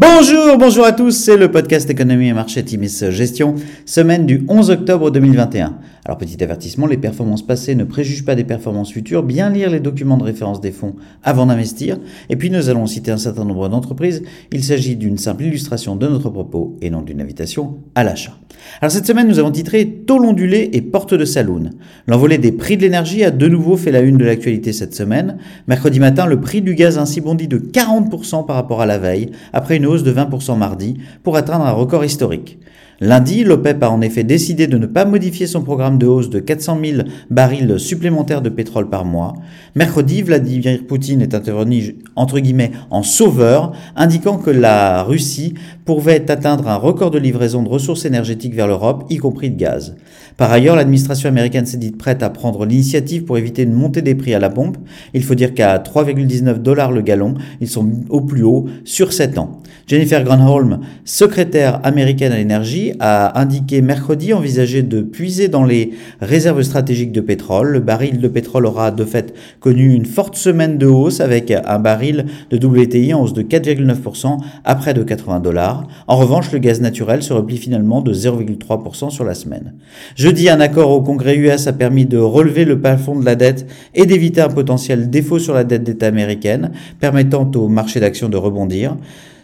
Bonjour, bonjour à tous, c'est le podcast Économie et Marché Timis Gestion, semaine du 11 octobre 2021. Alors petit avertissement, les performances passées ne préjugent pas des performances futures, bien lire les documents de référence des fonds avant d'investir, et puis nous allons citer un certain nombre d'entreprises, il s'agit d'une simple illustration de notre propos et non d'une invitation à l'achat. Alors cette semaine nous avons titré Taux ondulé et porte de saloon. L'envolée des prix de l'énergie a de nouveau fait la une de l'actualité cette semaine. Mercredi matin, le prix du gaz ainsi bondi de 40% par rapport à la veille, après une hausse de 20% mardi, pour atteindre un record historique. Lundi, l'OPEP a en effet décidé de ne pas modifier son programme de hausse de 400 000 barils supplémentaires de pétrole par mois. Mercredi, Vladimir Poutine est intervenu entre guillemets en sauveur, indiquant que la Russie pouvait atteindre un record de livraison de ressources énergétiques vers l'Europe, y compris de gaz. Par ailleurs, l'administration américaine s'est dite prête à prendre l'initiative pour éviter une montée des prix à la pompe. Il faut dire qu'à 3,19 dollars le gallon, ils sont au plus haut sur 7 ans. Jennifer Granholm, secrétaire américaine à l'énergie, a indiqué mercredi envisager de puiser dans les réserves stratégiques de pétrole. Le baril de pétrole aura de fait connu une forte semaine de hausse avec un baril de WTI en hausse de 4,9% à près de 80 dollars. En revanche, le gaz naturel se replie finalement de 0,3% sur la semaine. Jeudi, un accord au Congrès US a permis de relever le plafond de la dette et d'éviter un potentiel défaut sur la dette d'État américaine, permettant au marché d'actions de rebondir.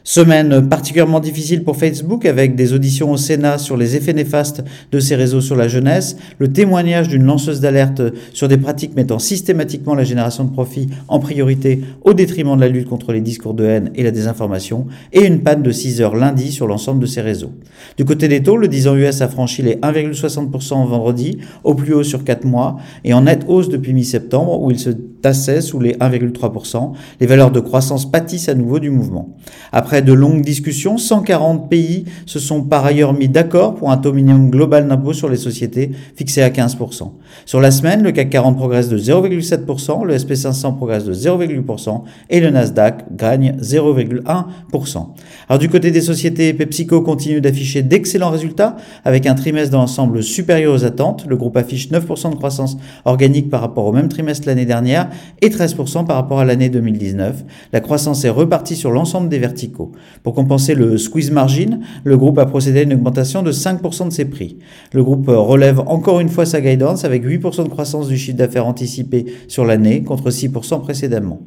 Semaine particulièrement difficile pour Facebook avec des auditions au Sénat sur les effets néfastes de ces réseaux sur la jeunesse, le témoignage d'une lanceuse d'alerte sur des pratiques mettant systématiquement la génération de profits en priorité au détriment de la lutte contre les discours de haine et la désinformation, et une panne de 6 heures lundi sur l'ensemble de ces réseaux. Du côté des taux, le 10 ans US a franchi les 1,60% vendredi, au plus haut sur 4 mois, et en nette hausse depuis mi-septembre où il se tassait sous les 1,3%. Les valeurs de croissance pâtissent à nouveau du mouvement. Après de longues discussions, 140 pays se sont par ailleurs mis d'accord pour un taux minimum global d'impôt sur les sociétés fixé à 15%. Sur la semaine, le CAC 40 progresse de 0,7%, le SP500 progresse de 0,8% et le Nasdaq gagne 0,1%. Alors du côté des sociétés, PepsiCo continue d'afficher d'excellents résultats avec un trimestre dans l'ensemble supérieur aux attentes. Le groupe affiche 9% de croissance organique par rapport au même trimestre l'année dernière et 13% par rapport à l'année 2019. La croissance est repartie sur l'ensemble des verticaux. Pour compenser le squeeze margin, le groupe a procédé à une augmentation de 5% de ses prix. Le groupe relève encore une fois sa guidance avec 8% de croissance du chiffre d'affaires anticipé sur l'année contre 6% précédemment.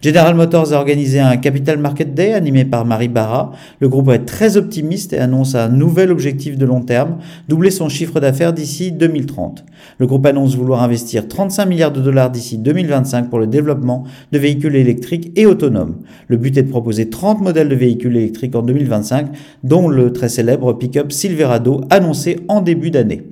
General Motors a organisé un Capital Market Day animé par Marie Barra. Le groupe est très optimiste et annonce un nouvel objectif de long terme, doubler son chiffre d'affaires d'ici 2030. Le groupe annonce vouloir investir 35 milliards de dollars d'ici 2025 pour le développement de véhicules électriques et autonomes. Le but est de proposer 30 modèles de véhicules électriques en 2025, dont le très célèbre pick-up Silverado annoncé en début d'année.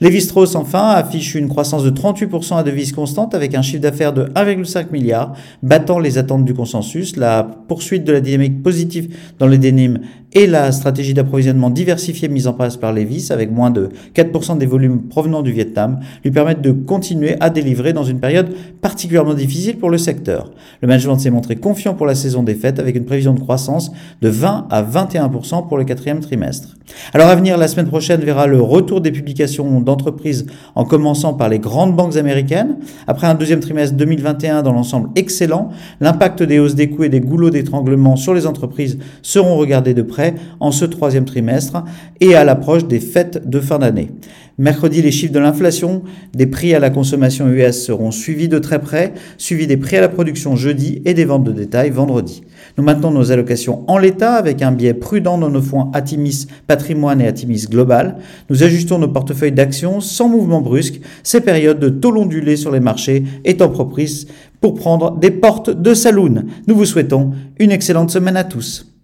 Lévi-Strauss, enfin, affiche une croissance de 38% à devise constante avec un chiffre d'affaires de 1,5 milliard, battant les attentes du consensus. La poursuite de la dynamique positive dans les dénimes et la stratégie d'approvisionnement diversifiée mise en place par Levis, avec moins de 4% des volumes provenant du Vietnam, lui permettent de continuer à délivrer dans une période particulièrement difficile pour le secteur. Le management s'est montré confiant pour la saison des fêtes avec une prévision de croissance de 20 à 21% pour le quatrième trimestre. Alors à venir, la semaine prochaine verra le retour des publications d'entreprises en commençant par les grandes banques américaines. Après un deuxième trimestre 2021 dans l'ensemble excellent, l'impact des hausses des coûts et des goulots d'étranglement sur les entreprises seront regardés de près en ce troisième trimestre et à l'approche des fêtes de fin d'année. Mercredi, les chiffres de l'inflation des prix à la consommation US seront suivis de très près, suivis des prix à la production jeudi et des ventes de détail vendredi. Nous maintenons nos allocations en l'état avec un biais prudent dans nos fonds Atimis Patrimoine et Atimis Global. Nous ajustons nos portefeuilles d'actions sans mouvement brusque, ces périodes de taux ondulés sur les marchés étant propices pour prendre des portes de saloon. Nous vous souhaitons une excellente semaine à tous.